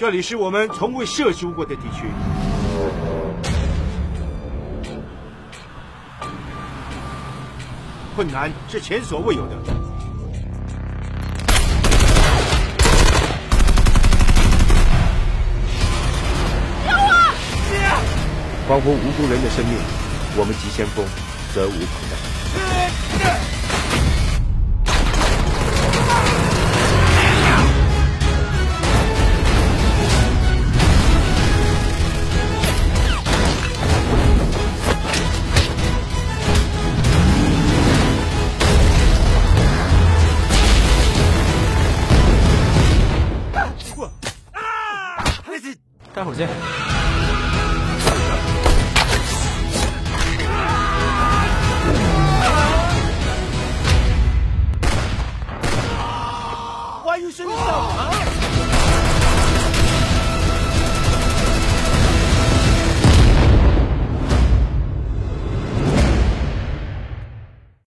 这里是我们从未涉足过的地区，困难是前所未有的。关乎无辜人的生命，我们急先锋责无旁贷。待会儿见。欢迎兄弟上马！